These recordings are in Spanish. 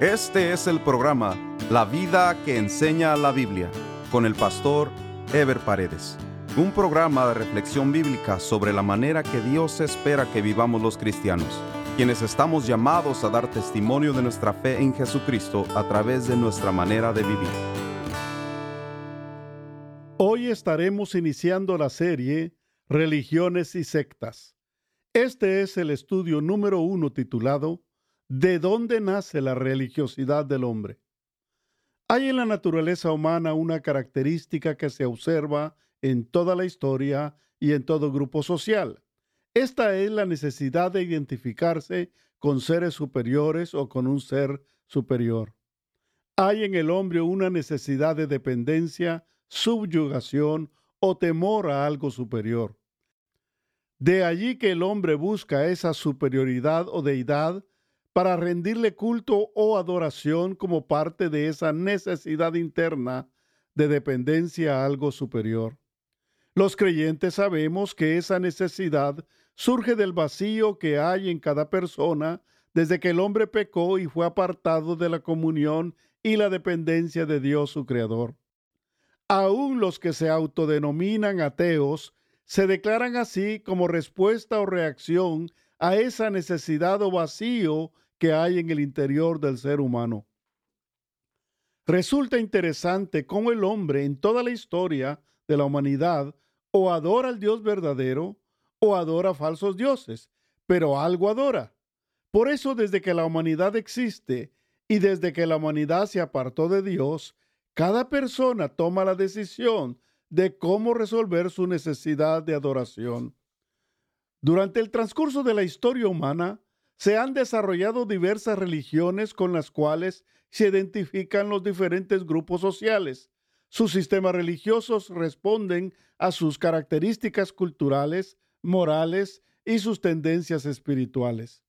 Este es el programa La vida que enseña la Biblia con el pastor Ever Paredes. Un programa de reflexión bíblica sobre la manera que Dios espera que vivamos los cristianos, quienes estamos llamados a dar testimonio de nuestra fe en Jesucristo a través de nuestra manera de vivir. Hoy estaremos iniciando la serie Religiones y sectas. Este es el estudio número uno titulado ¿De dónde nace la religiosidad del hombre? Hay en la naturaleza humana una característica que se observa en toda la historia y en todo grupo social. Esta es la necesidad de identificarse con seres superiores o con un ser superior. Hay en el hombre una necesidad de dependencia, subyugación o temor a algo superior. De allí que el hombre busca esa superioridad o deidad para rendirle culto o adoración como parte de esa necesidad interna de dependencia a algo superior. Los creyentes sabemos que esa necesidad surge del vacío que hay en cada persona desde que el hombre pecó y fue apartado de la comunión y la dependencia de Dios su Creador. Aún los que se autodenominan ateos se declaran así como respuesta o reacción a esa necesidad o vacío que hay en el interior del ser humano. Resulta interesante cómo el hombre en toda la historia de la humanidad o adora al Dios verdadero o adora falsos dioses, pero algo adora. Por eso desde que la humanidad existe y desde que la humanidad se apartó de Dios, cada persona toma la decisión de cómo resolver su necesidad de adoración. Durante el transcurso de la historia humana, se han desarrollado diversas religiones con las cuales se identifican los diferentes grupos sociales. Sus sistemas religiosos responden a sus características culturales, morales y sus tendencias espirituales.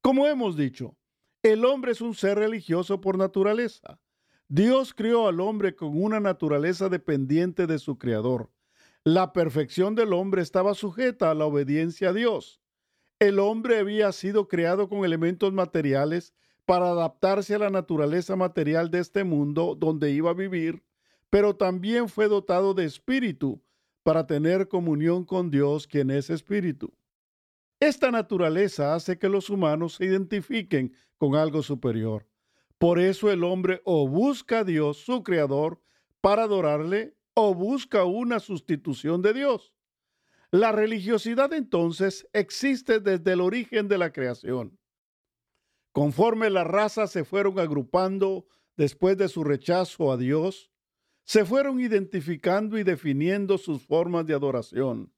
Como hemos dicho, el hombre es un ser religioso por naturaleza. Dios crió al hombre con una naturaleza dependiente de su creador. La perfección del hombre estaba sujeta a la obediencia a Dios. El hombre había sido creado con elementos materiales para adaptarse a la naturaleza material de este mundo donde iba a vivir, pero también fue dotado de espíritu para tener comunión con Dios, quien es espíritu. Esta naturaleza hace que los humanos se identifiquen con algo superior. Por eso el hombre o busca a Dios, su creador, para adorarle, o busca una sustitución de Dios. La religiosidad entonces existe desde el origen de la creación. Conforme las razas se fueron agrupando después de su rechazo a Dios, se fueron identificando y definiendo sus formas de adoración.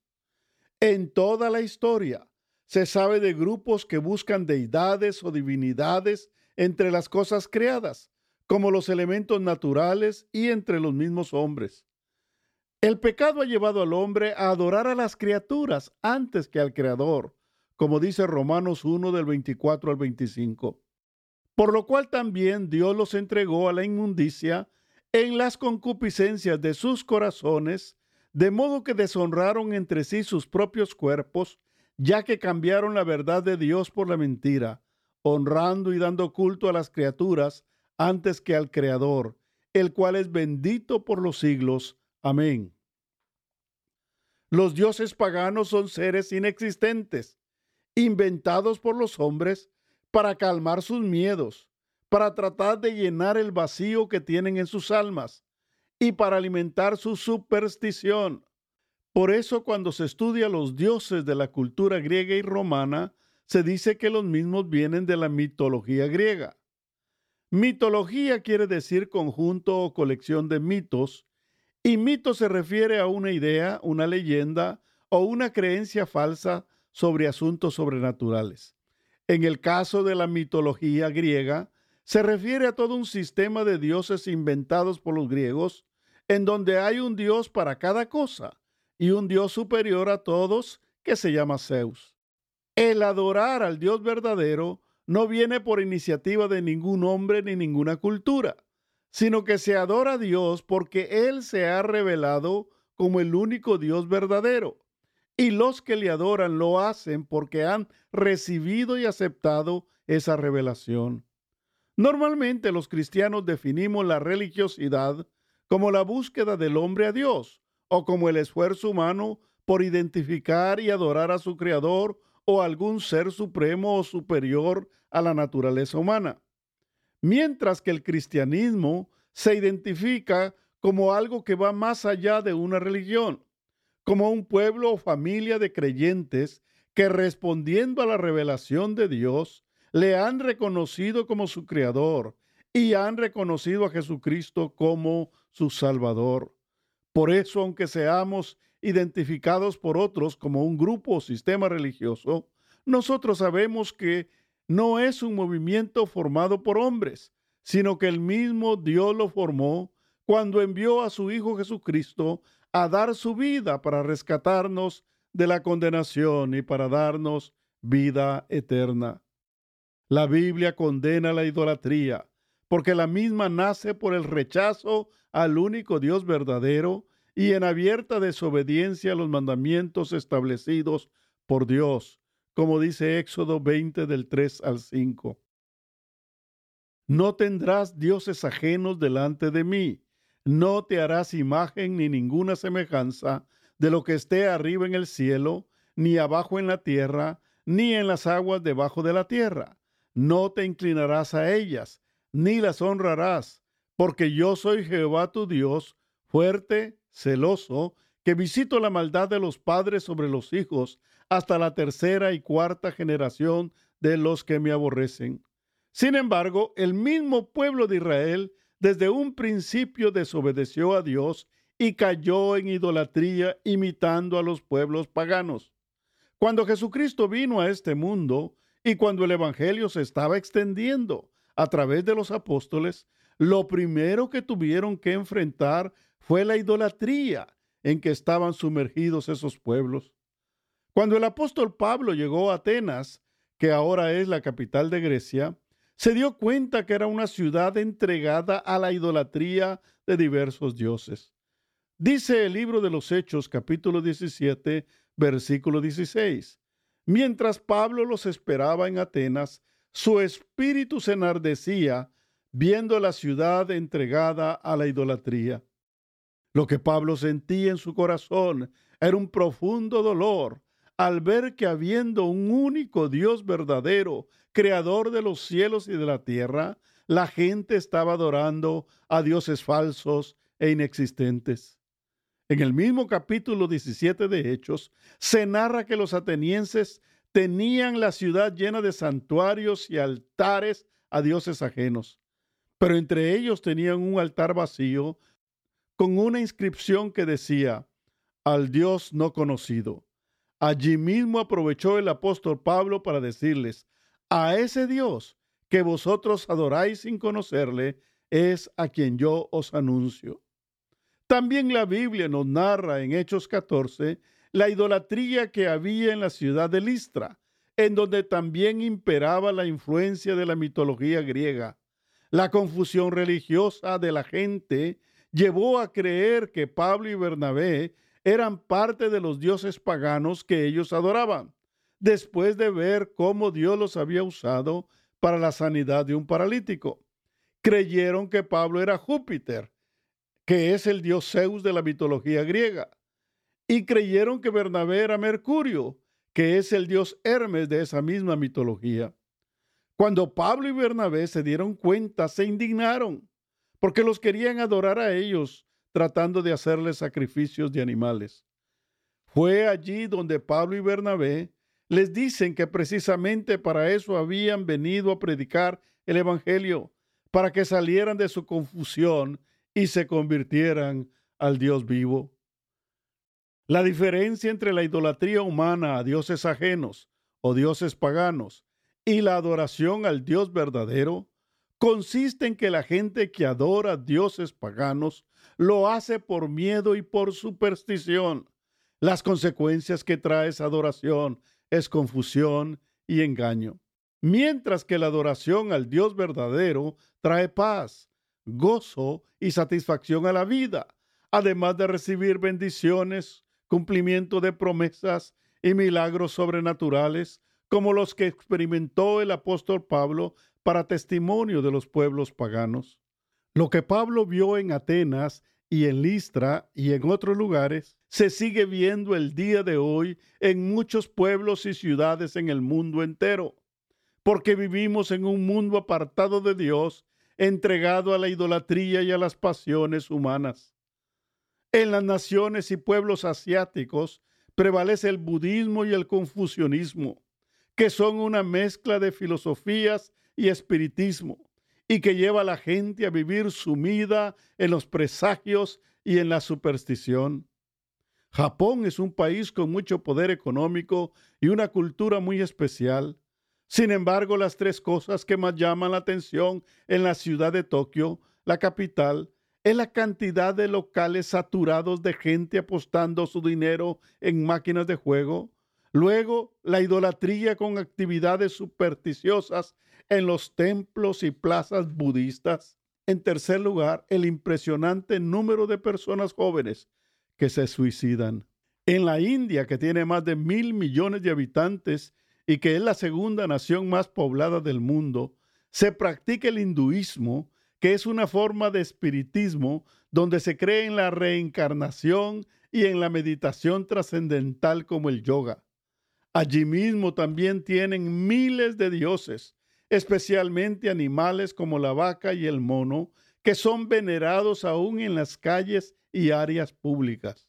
En toda la historia se sabe de grupos que buscan deidades o divinidades entre las cosas creadas, como los elementos naturales y entre los mismos hombres. El pecado ha llevado al hombre a adorar a las criaturas antes que al Creador, como dice Romanos 1 del 24 al 25. Por lo cual también Dios los entregó a la inmundicia en las concupiscencias de sus corazones, de modo que deshonraron entre sí sus propios cuerpos, ya que cambiaron la verdad de Dios por la mentira, honrando y dando culto a las criaturas antes que al Creador, el cual es bendito por los siglos. Amén. Los dioses paganos son seres inexistentes, inventados por los hombres para calmar sus miedos, para tratar de llenar el vacío que tienen en sus almas y para alimentar su superstición. Por eso cuando se estudia los dioses de la cultura griega y romana, se dice que los mismos vienen de la mitología griega. Mitología quiere decir conjunto o colección de mitos y mito se refiere a una idea, una leyenda o una creencia falsa sobre asuntos sobrenaturales. En el caso de la mitología griega, se refiere a todo un sistema de dioses inventados por los griegos, en donde hay un dios para cada cosa y un dios superior a todos que se llama Zeus. El adorar al Dios verdadero no viene por iniciativa de ningún hombre ni ninguna cultura sino que se adora a Dios porque Él se ha revelado como el único Dios verdadero. Y los que le adoran lo hacen porque han recibido y aceptado esa revelación. Normalmente los cristianos definimos la religiosidad como la búsqueda del hombre a Dios o como el esfuerzo humano por identificar y adorar a su Creador o algún ser supremo o superior a la naturaleza humana. Mientras que el cristianismo se identifica como algo que va más allá de una religión, como un pueblo o familia de creyentes que respondiendo a la revelación de Dios, le han reconocido como su Creador y han reconocido a Jesucristo como su Salvador. Por eso, aunque seamos identificados por otros como un grupo o sistema religioso, nosotros sabemos que no es un movimiento formado por hombres, sino que el mismo Dios lo formó cuando envió a su Hijo Jesucristo a dar su vida para rescatarnos de la condenación y para darnos vida eterna. La Biblia condena la idolatría, porque la misma nace por el rechazo al único Dios verdadero y en abierta desobediencia a los mandamientos establecidos por Dios, como dice Éxodo 20 del 3 al 5. No tendrás dioses ajenos delante de mí, no te harás imagen ni ninguna semejanza de lo que esté arriba en el cielo, ni abajo en la tierra, ni en las aguas debajo de la tierra no te inclinarás a ellas, ni las honrarás, porque yo soy Jehová tu Dios, fuerte, celoso, que visito la maldad de los padres sobre los hijos, hasta la tercera y cuarta generación de los que me aborrecen. Sin embargo, el mismo pueblo de Israel desde un principio desobedeció a Dios y cayó en idolatría imitando a los pueblos paganos. Cuando Jesucristo vino a este mundo, y cuando el Evangelio se estaba extendiendo a través de los apóstoles, lo primero que tuvieron que enfrentar fue la idolatría en que estaban sumergidos esos pueblos. Cuando el apóstol Pablo llegó a Atenas, que ahora es la capital de Grecia, se dio cuenta que era una ciudad entregada a la idolatría de diversos dioses. Dice el libro de los Hechos capítulo 17, versículo 16. Mientras Pablo los esperaba en Atenas, su espíritu se enardecía viendo la ciudad entregada a la idolatría. Lo que Pablo sentía en su corazón era un profundo dolor al ver que habiendo un único Dios verdadero, creador de los cielos y de la tierra, la gente estaba adorando a dioses falsos e inexistentes. En el mismo capítulo 17 de Hechos, se narra que los atenienses tenían la ciudad llena de santuarios y altares a dioses ajenos, pero entre ellos tenían un altar vacío con una inscripción que decía, al Dios no conocido. Allí mismo aprovechó el apóstol Pablo para decirles, a ese Dios que vosotros adoráis sin conocerle, es a quien yo os anuncio. También la Biblia nos narra en Hechos 14 la idolatría que había en la ciudad de Listra, en donde también imperaba la influencia de la mitología griega. La confusión religiosa de la gente llevó a creer que Pablo y Bernabé eran parte de los dioses paganos que ellos adoraban, después de ver cómo Dios los había usado para la sanidad de un paralítico. Creyeron que Pablo era Júpiter que es el dios Zeus de la mitología griega, y creyeron que Bernabé era Mercurio, que es el dios Hermes de esa misma mitología. Cuando Pablo y Bernabé se dieron cuenta, se indignaron, porque los querían adorar a ellos, tratando de hacerles sacrificios de animales. Fue allí donde Pablo y Bernabé les dicen que precisamente para eso habían venido a predicar el Evangelio, para que salieran de su confusión y se convirtieran al Dios vivo. La diferencia entre la idolatría humana a dioses ajenos o dioses paganos y la adoración al Dios verdadero consiste en que la gente que adora dioses paganos lo hace por miedo y por superstición. Las consecuencias que trae esa adoración es confusión y engaño, mientras que la adoración al Dios verdadero trae paz, gozo y satisfacción a la vida, además de recibir bendiciones, cumplimiento de promesas y milagros sobrenaturales, como los que experimentó el apóstol Pablo para testimonio de los pueblos paganos. Lo que Pablo vio en Atenas y en Listra y en otros lugares se sigue viendo el día de hoy en muchos pueblos y ciudades en el mundo entero, porque vivimos en un mundo apartado de Dios, entregado a la idolatría y a las pasiones humanas. En las naciones y pueblos asiáticos prevalece el budismo y el confucianismo, que son una mezcla de filosofías y espiritismo, y que lleva a la gente a vivir sumida en los presagios y en la superstición. Japón es un país con mucho poder económico y una cultura muy especial. Sin embargo, las tres cosas que más llaman la atención en la ciudad de Tokio, la capital, es la cantidad de locales saturados de gente apostando su dinero en máquinas de juego. Luego, la idolatría con actividades supersticiosas en los templos y plazas budistas. En tercer lugar, el impresionante número de personas jóvenes que se suicidan. En la India, que tiene más de mil millones de habitantes y que es la segunda nación más poblada del mundo, se practica el hinduismo que es una forma de espiritismo donde se cree en la reencarnación y en la meditación trascendental como el yoga. Allí mismo también tienen miles de dioses, especialmente animales como la vaca y el mono, que son venerados aún en las calles y áreas públicas.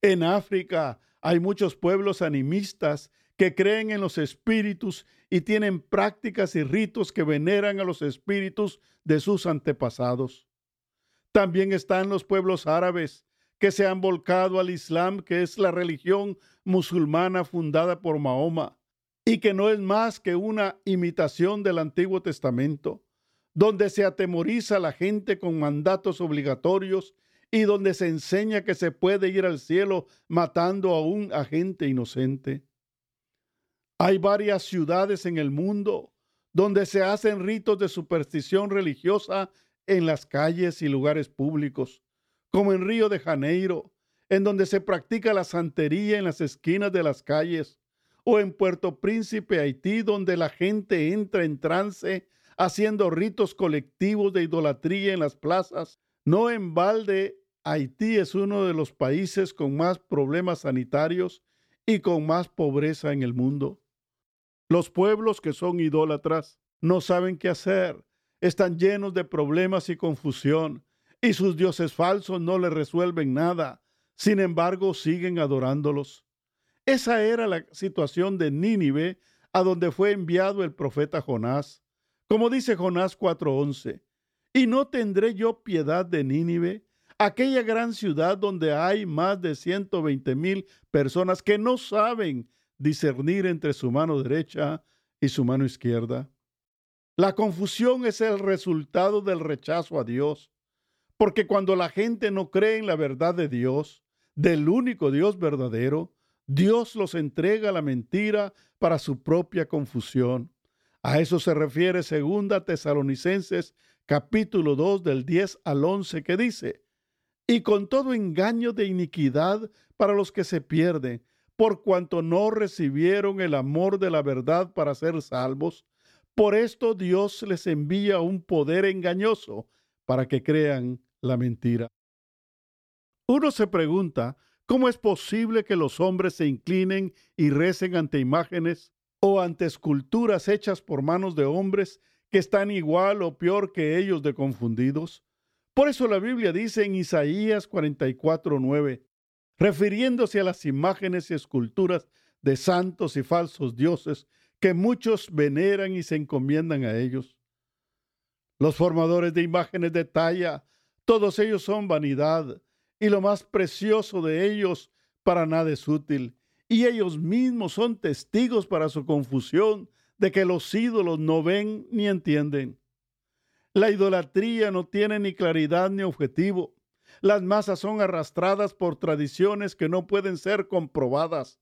En África hay muchos pueblos animistas que creen en los espíritus y tienen prácticas y ritos que veneran a los espíritus de sus antepasados. También están los pueblos árabes que se han volcado al Islam, que es la religión musulmana fundada por Mahoma, y que no es más que una imitación del Antiguo Testamento, donde se atemoriza a la gente con mandatos obligatorios y donde se enseña que se puede ir al cielo matando a un agente inocente. Hay varias ciudades en el mundo donde se hacen ritos de superstición religiosa en las calles y lugares públicos, como en Río de Janeiro, en donde se practica la santería en las esquinas de las calles, o en Puerto Príncipe, Haití, donde la gente entra en trance haciendo ritos colectivos de idolatría en las plazas. No en balde, Haití es uno de los países con más problemas sanitarios y con más pobreza en el mundo. Los pueblos que son idólatras no saben qué hacer, están llenos de problemas y confusión, y sus dioses falsos no les resuelven nada. Sin embargo, siguen adorándolos. Esa era la situación de Nínive, a donde fue enviado el profeta Jonás. Como dice Jonás 4:11, ¿y no tendré yo piedad de Nínive, aquella gran ciudad donde hay más de 120 mil personas que no saben discernir entre su mano derecha y su mano izquierda. La confusión es el resultado del rechazo a Dios, porque cuando la gente no cree en la verdad de Dios, del único Dios verdadero, Dios los entrega a la mentira para su propia confusión. A eso se refiere segunda Tesalonicenses capítulo 2 del 10 al 11 que dice, y con todo engaño de iniquidad para los que se pierden, por cuanto no recibieron el amor de la verdad para ser salvos. Por esto Dios les envía un poder engañoso para que crean la mentira. Uno se pregunta, ¿cómo es posible que los hombres se inclinen y recen ante imágenes o ante esculturas hechas por manos de hombres que están igual o peor que ellos de confundidos? Por eso la Biblia dice en Isaías 44:9, refiriéndose a las imágenes y esculturas de santos y falsos dioses que muchos veneran y se encomiendan a ellos. Los formadores de imágenes de talla, todos ellos son vanidad, y lo más precioso de ellos para nada es útil, y ellos mismos son testigos para su confusión de que los ídolos no ven ni entienden. La idolatría no tiene ni claridad ni objetivo. Las masas son arrastradas por tradiciones que no pueden ser comprobadas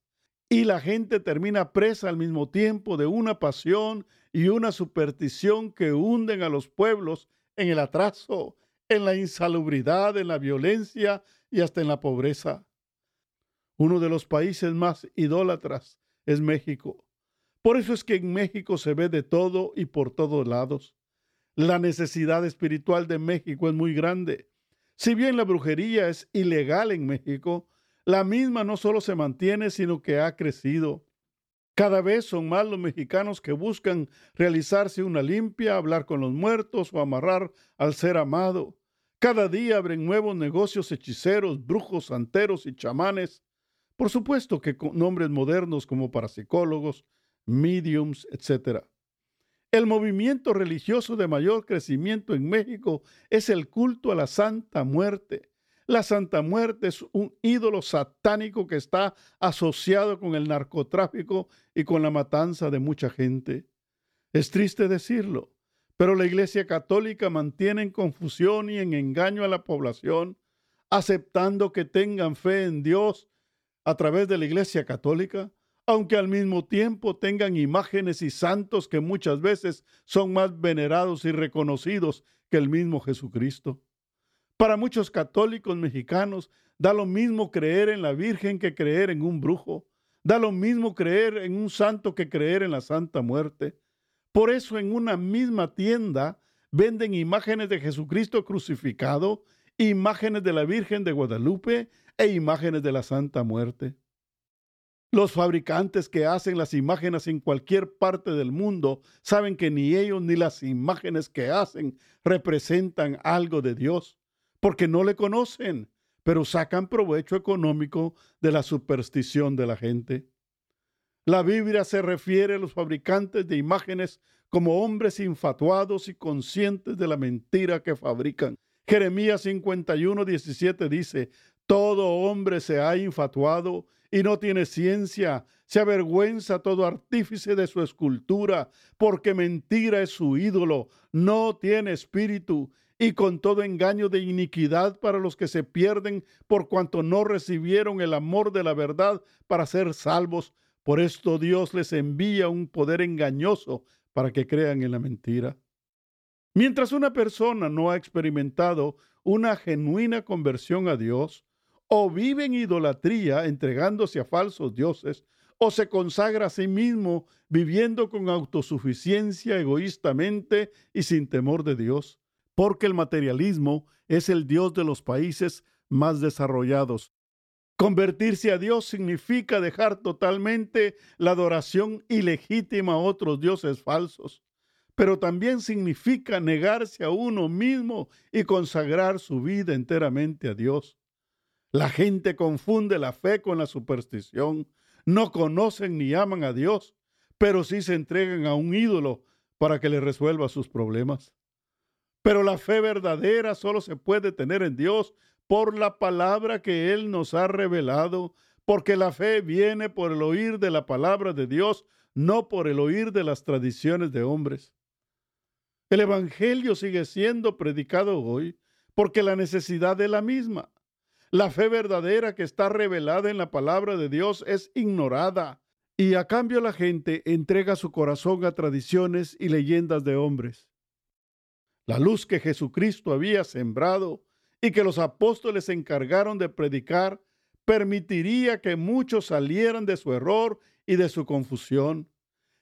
y la gente termina presa al mismo tiempo de una pasión y una superstición que hunden a los pueblos en el atraso, en la insalubridad, en la violencia y hasta en la pobreza. Uno de los países más idólatras es México. Por eso es que en México se ve de todo y por todos lados. La necesidad espiritual de México es muy grande. Si bien la brujería es ilegal en México, la misma no solo se mantiene, sino que ha crecido. Cada vez son más los mexicanos que buscan realizarse una limpia, hablar con los muertos o amarrar al ser amado. Cada día abren nuevos negocios hechiceros, brujos, santeros y chamanes. Por supuesto que con nombres modernos como parapsicólogos, mediums, etc. El movimiento religioso de mayor crecimiento en México es el culto a la Santa Muerte. La Santa Muerte es un ídolo satánico que está asociado con el narcotráfico y con la matanza de mucha gente. Es triste decirlo, pero la Iglesia Católica mantiene en confusión y en engaño a la población, aceptando que tengan fe en Dios a través de la Iglesia Católica, aunque al mismo tiempo tengan imágenes y santos que muchas veces son más venerados y reconocidos que el mismo Jesucristo. Para muchos católicos mexicanos da lo mismo creer en la Virgen que creer en un brujo. Da lo mismo creer en un santo que creer en la Santa Muerte. Por eso en una misma tienda venden imágenes de Jesucristo crucificado, imágenes de la Virgen de Guadalupe e imágenes de la Santa Muerte. Los fabricantes que hacen las imágenes en cualquier parte del mundo saben que ni ellos ni las imágenes que hacen representan algo de Dios porque no le conocen, pero sacan provecho económico de la superstición de la gente. La Biblia se refiere a los fabricantes de imágenes como hombres infatuados y conscientes de la mentira que fabrican. Jeremías 51, 17 dice, todo hombre se ha infatuado y no tiene ciencia, se avergüenza todo artífice de su escultura, porque mentira es su ídolo, no tiene espíritu y con todo engaño de iniquidad para los que se pierden por cuanto no recibieron el amor de la verdad para ser salvos. Por esto Dios les envía un poder engañoso para que crean en la mentira. Mientras una persona no ha experimentado una genuina conversión a Dios, o vive en idolatría entregándose a falsos dioses, o se consagra a sí mismo viviendo con autosuficiencia egoístamente y sin temor de Dios, porque el materialismo es el Dios de los países más desarrollados. Convertirse a Dios significa dejar totalmente la adoración ilegítima a otros dioses falsos, pero también significa negarse a uno mismo y consagrar su vida enteramente a Dios. La gente confunde la fe con la superstición, no conocen ni aman a Dios, pero sí se entregan a un ídolo para que le resuelva sus problemas. Pero la fe verdadera solo se puede tener en Dios por la palabra que Él nos ha revelado, porque la fe viene por el oír de la palabra de Dios, no por el oír de las tradiciones de hombres. El Evangelio sigue siendo predicado hoy porque la necesidad es la misma. La fe verdadera que está revelada en la palabra de Dios es ignorada y a cambio la gente entrega su corazón a tradiciones y leyendas de hombres. La luz que Jesucristo había sembrado y que los apóstoles encargaron de predicar permitiría que muchos salieran de su error y de su confusión.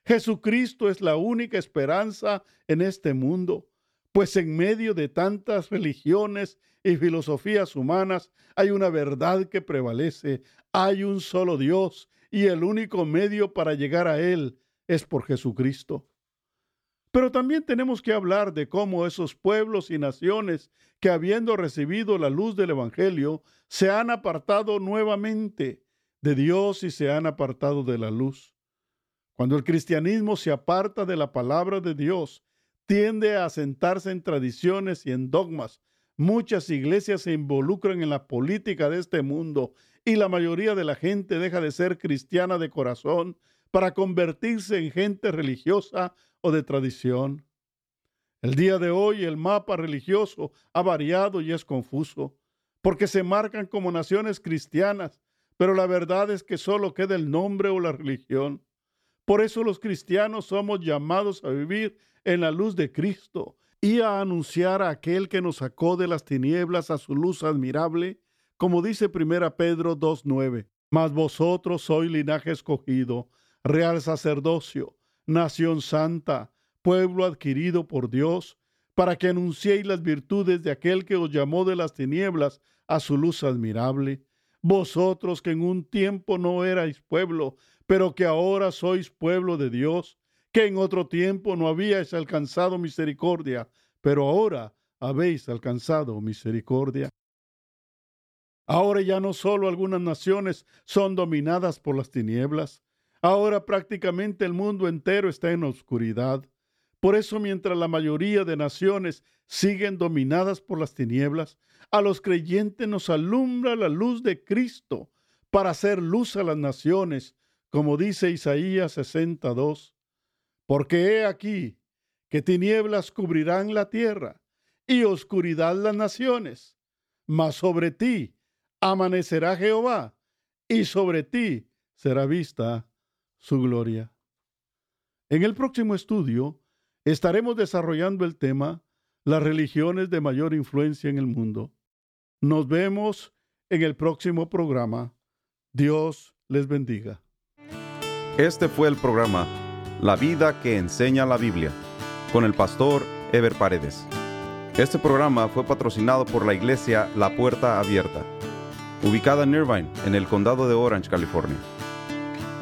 Jesucristo es la única esperanza en este mundo, pues en medio de tantas religiones y filosofías humanas hay una verdad que prevalece, hay un solo Dios y el único medio para llegar a Él es por Jesucristo. Pero también tenemos que hablar de cómo esos pueblos y naciones que habiendo recibido la luz del Evangelio, se han apartado nuevamente de Dios y se han apartado de la luz. Cuando el cristianismo se aparta de la palabra de Dios, tiende a sentarse en tradiciones y en dogmas. Muchas iglesias se involucran en la política de este mundo y la mayoría de la gente deja de ser cristiana de corazón para convertirse en gente religiosa o de tradición. El día de hoy el mapa religioso ha variado y es confuso, porque se marcan como naciones cristianas, pero la verdad es que solo queda el nombre o la religión. Por eso los cristianos somos llamados a vivir en la luz de Cristo y a anunciar a aquel que nos sacó de las tinieblas a su luz admirable, como dice 1 Pedro 2.9. Mas vosotros sois linaje escogido, real sacerdocio, nación santa, pueblo adquirido por Dios, para que anunciéis las virtudes de aquel que os llamó de las tinieblas a su luz admirable. Vosotros que en un tiempo no erais pueblo, pero que ahora sois pueblo de Dios, que en otro tiempo no habíais alcanzado misericordia, pero ahora habéis alcanzado misericordia. Ahora ya no solo algunas naciones son dominadas por las tinieblas, ahora prácticamente el mundo entero está en oscuridad. Por eso mientras la mayoría de naciones siguen dominadas por las tinieblas, a los creyentes nos alumbra la luz de Cristo para hacer luz a las naciones, como dice Isaías 62. Porque he aquí que tinieblas cubrirán la tierra y oscuridad las naciones, mas sobre ti amanecerá Jehová y sobre ti será vista su gloria. En el próximo estudio estaremos desarrollando el tema las religiones de mayor influencia en el mundo. Nos vemos en el próximo programa. Dios les bendiga. Este fue el programa La vida que enseña la Biblia con el pastor Ever Paredes. Este programa fue patrocinado por la iglesia La Puerta Abierta, ubicada en Irvine, en el condado de Orange, California.